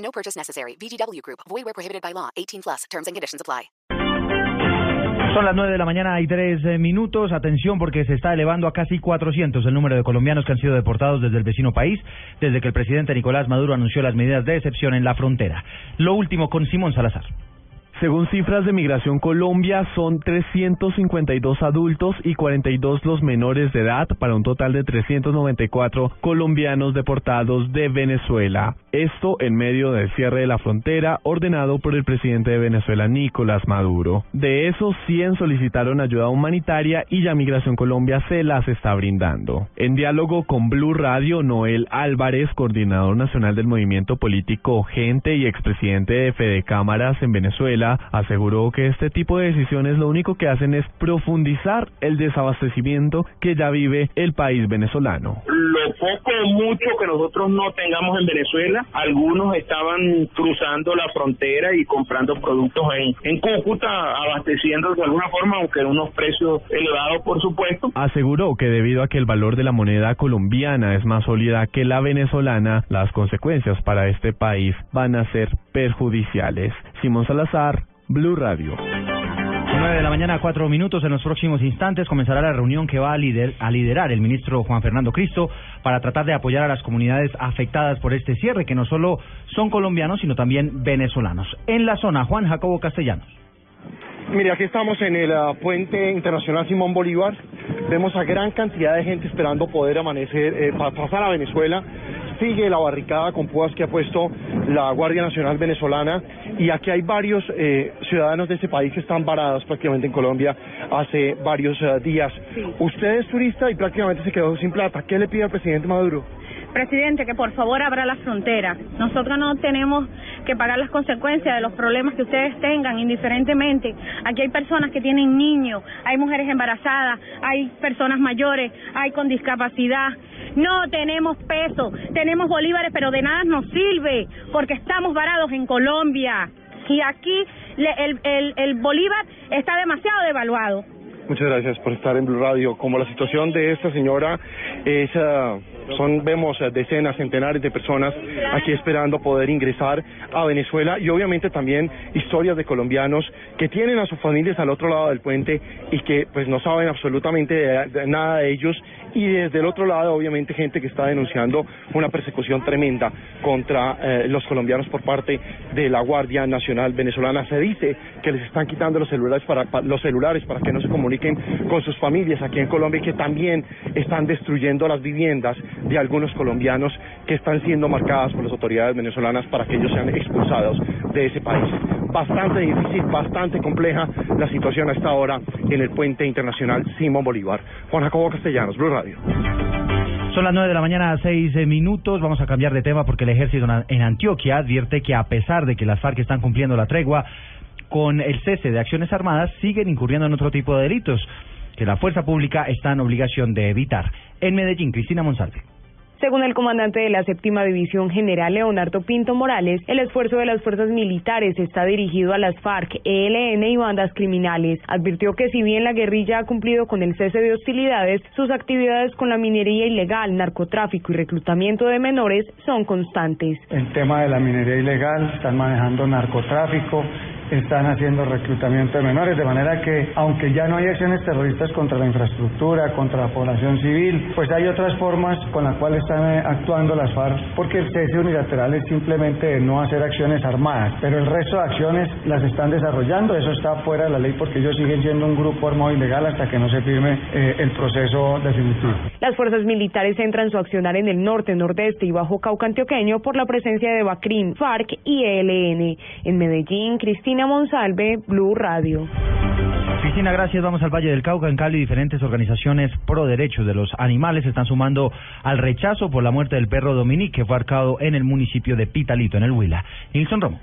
No purchase necessary. VGW Group. Void where prohibited by law. 18 plus. Terms and conditions apply. Son las 9 de la mañana y 3 eh, minutos. Atención porque se está elevando a casi 400 el número de colombianos que han sido deportados desde el vecino país desde que el presidente Nicolás Maduro anunció las medidas de excepción en la frontera. Lo último con Simón Salazar. Según cifras de Migración Colombia, son 352 adultos y 42 los menores de edad para un total de 394 colombianos deportados de Venezuela. Esto en medio del cierre de la frontera ordenado por el presidente de Venezuela, Nicolás Maduro. De esos, 100 solicitaron ayuda humanitaria y ya Migración Colombia se las está brindando. En diálogo con Blue Radio, Noel Álvarez, coordinador nacional del movimiento político Gente y expresidente de Fede Cámaras en Venezuela, aseguró que este tipo de decisiones lo único que hacen es profundizar el desabastecimiento que ya vive el país venezolano. Lo poco o mucho que nosotros no tengamos en Venezuela, algunos estaban cruzando la frontera y comprando productos en, en Cúcuta, abasteciendo de alguna forma, aunque en unos precios elevados, por supuesto. Aseguró que debido a que el valor de la moneda colombiana es más sólida que la venezolana, las consecuencias para este país van a ser perjudiciales. Simón Salazar, Blue Radio. 9 de la mañana, 4 minutos. En los próximos instantes comenzará la reunión que va a, lider, a liderar el ministro Juan Fernando Cristo para tratar de apoyar a las comunidades afectadas por este cierre, que no solo son colombianos, sino también venezolanos. En la zona, Juan Jacobo Castellanos. Mire, aquí estamos en el uh, puente internacional Simón Bolívar. Vemos a gran cantidad de gente esperando poder amanecer, eh, para pasar a Venezuela. Sigue la barricada con púas que ha puesto la Guardia Nacional Venezolana y aquí hay varios eh, ciudadanos de este país que están varados prácticamente en Colombia hace varios uh, días. Usted es turista y prácticamente se quedó sin plata. ¿Qué le pide al presidente Maduro? Presidente, que por favor abra las fronteras. Nosotros no tenemos que pagar las consecuencias de los problemas que ustedes tengan, indiferentemente. Aquí hay personas que tienen niños, hay mujeres embarazadas, hay personas mayores, hay con discapacidad. No tenemos peso, tenemos bolívares, pero de nada nos sirve, porque estamos varados en Colombia. Y aquí el, el, el bolívar está demasiado devaluado. Muchas gracias por estar en Blue Radio. Como la situación de esta señora es, ah, son, vemos ah, decenas, centenares de personas aquí esperando poder ingresar a Venezuela y obviamente también historias de colombianos que tienen a sus familias al otro lado del puente y que pues no saben absolutamente nada de ellos y desde el otro lado obviamente gente que está denunciando una persecución tremenda contra eh, los colombianos por parte de la Guardia Nacional Venezolana. Se dice que les están quitando los celulares para, pa- los celulares para que no se comuniquen con sus familias aquí en Colombia y que también están destruyendo las viviendas de algunos colombianos que están siendo marcadas por las autoridades venezolanas para que ellos sean expulsados de ese país. Bastante difícil, bastante compleja la situación a esta hora en el puente internacional Simón Bolívar. Juan Jacobo Castellanos, Blue Radio. Son las 9 de la mañana, 6 minutos. Vamos a cambiar de tema porque el ejército en Antioquia advierte que a pesar de que las FARC están cumpliendo la tregua con el cese de acciones armadas, siguen incurriendo en otro tipo de delitos que la fuerza pública está en obligación de evitar. En Medellín, Cristina Monsalve. Según el comandante de la séptima división general Leonardo Pinto Morales, el esfuerzo de las fuerzas militares está dirigido a las FARC, ELN y bandas criminales. Advirtió que si bien la guerrilla ha cumplido con el cese de hostilidades, sus actividades con la minería ilegal, narcotráfico y reclutamiento de menores son constantes. el tema de la minería ilegal, están manejando narcotráfico, están haciendo reclutamiento de menores, de manera que aunque ya no hay acciones terroristas contra la infraestructura, contra la población civil, pues hay otras formas con las cuales están eh, actuando las FARC, porque el cese unilateral es simplemente no hacer acciones armadas, pero el resto de acciones las están desarrollando, eso está fuera de la ley porque ellos siguen siendo un grupo armado ilegal hasta que no se firme eh, el proceso definitivo. Las fuerzas militares centran su accionar en el norte, nordeste y bajo Cauca antioqueño por la presencia de BACRIM, FARC y ELN. En Medellín, Cristina Monsalve, Blue Radio. Cristina, gracias. Vamos al Valle del Cauca. En Cali, diferentes organizaciones pro derechos de los animales están sumando al rechazo por la muerte del perro Dominique, que fue arcado en el municipio de Pitalito, en el Huila. Nilson Romo.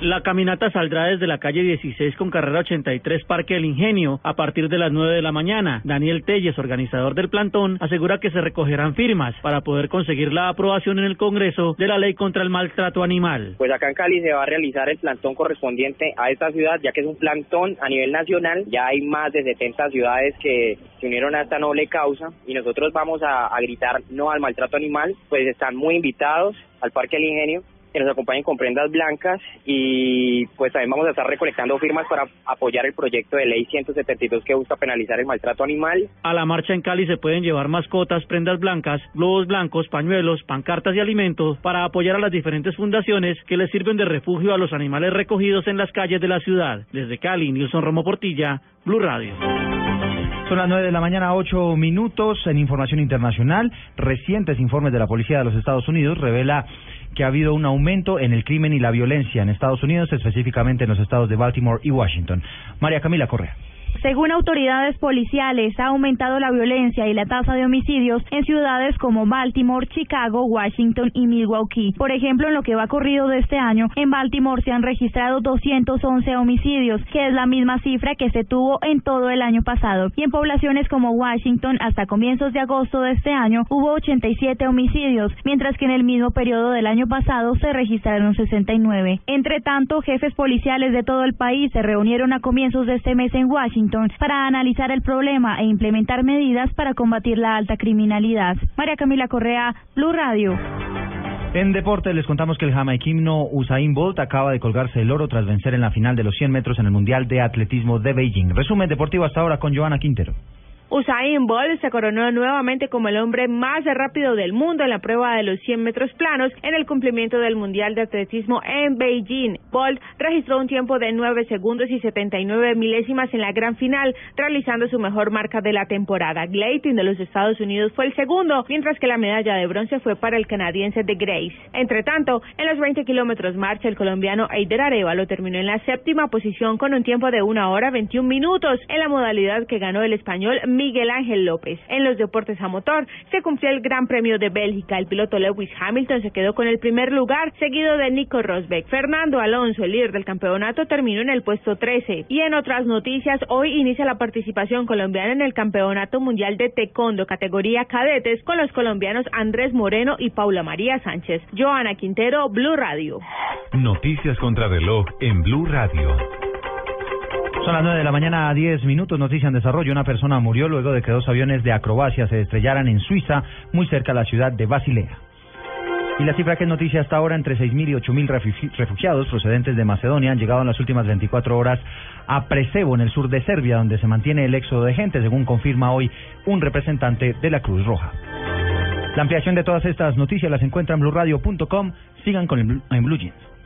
La caminata saldrá desde la calle 16 con carrera 83 Parque El Ingenio a partir de las 9 de la mañana. Daniel Telles, organizador del plantón, asegura que se recogerán firmas para poder conseguir la aprobación en el Congreso de la ley contra el maltrato animal. Pues acá en Cali se va a realizar el plantón correspondiente a esta ciudad, ya que es un plantón a nivel nacional. Ya hay más de 70 ciudades que se unieron a esta noble causa y nosotros vamos a, a gritar no al maltrato animal. Pues están muy invitados al Parque El Ingenio que nos acompañen con prendas blancas y pues también vamos a estar recolectando firmas para apoyar el proyecto de ley 172 que busca penalizar el maltrato animal. A la marcha en Cali se pueden llevar mascotas, prendas blancas, globos blancos, pañuelos, pancartas y alimentos para apoyar a las diferentes fundaciones que les sirven de refugio a los animales recogidos en las calles de la ciudad. Desde Cali, Nilson Romo Portilla, Blue Radio. Son las nueve de la mañana, ocho minutos. En información internacional, recientes informes de la Policía de los Estados Unidos revela que ha habido un aumento en el crimen y la violencia en Estados Unidos, específicamente en los estados de Baltimore y Washington. María Camila Correa. Según autoridades policiales, ha aumentado la violencia y la tasa de homicidios en ciudades como Baltimore, Chicago, Washington y Milwaukee. Por ejemplo, en lo que va corrido de este año, en Baltimore se han registrado 211 homicidios, que es la misma cifra que se tuvo en todo el año pasado. Y en poblaciones como Washington, hasta comienzos de agosto de este año, hubo 87 homicidios, mientras que en el mismo periodo del año pasado se registraron 69. Entre tanto, jefes policiales de todo el país se reunieron a comienzos de este mes en Washington para analizar el problema e implementar medidas para combatir la alta criminalidad. María Camila Correa, Blue Radio. En deporte les contamos que el jamaiquino Usain Bolt acaba de colgarse el oro tras vencer en la final de los 100 metros en el Mundial de Atletismo de Beijing. Resumen deportivo hasta ahora con Joana Quintero. Usain Bolt se coronó nuevamente como el hombre más rápido del mundo en la prueba de los 100 metros planos en el cumplimiento del Mundial de Atletismo en Beijing. Bolt registró un tiempo de 9 segundos y 79 milésimas en la gran final, realizando su mejor marca de la temporada. Gleiting de los Estados Unidos fue el segundo, mientras que la medalla de bronce fue para el canadiense de Grace. Entre tanto, en los 20 kilómetros marcha, el colombiano Eider Arevalo terminó en la séptima posición con un tiempo de 1 hora 21 minutos en la modalidad que ganó el español Miguel Ángel López. En los deportes a motor se cumplió el Gran Premio de Bélgica. El piloto Lewis Hamilton se quedó con el primer lugar, seguido de Nico Rosberg. Fernando Alonso, el líder del campeonato, terminó en el puesto 13. Y en otras noticias, hoy inicia la participación colombiana en el Campeonato Mundial de Taekwondo, categoría cadetes, con los colombianos Andrés Moreno y Paula María Sánchez. Joana Quintero, Blue Radio. Noticias contra reloj en Blue Radio. Son las 9 de la mañana a 10 minutos. Noticia en desarrollo. Una persona murió luego de que dos aviones de acrobacia se estrellaran en Suiza, muy cerca de la ciudad de Basilea. Y la cifra que es noticia hasta ahora, entre 6.000 y 8.000 refugiados procedentes de Macedonia han llegado en las últimas 24 horas a Presevo, en el sur de Serbia, donde se mantiene el éxodo de gente, según confirma hoy un representante de la Cruz Roja. La ampliación de todas estas noticias las encuentran en blueradio.com. Sigan con el, Blue Jeans.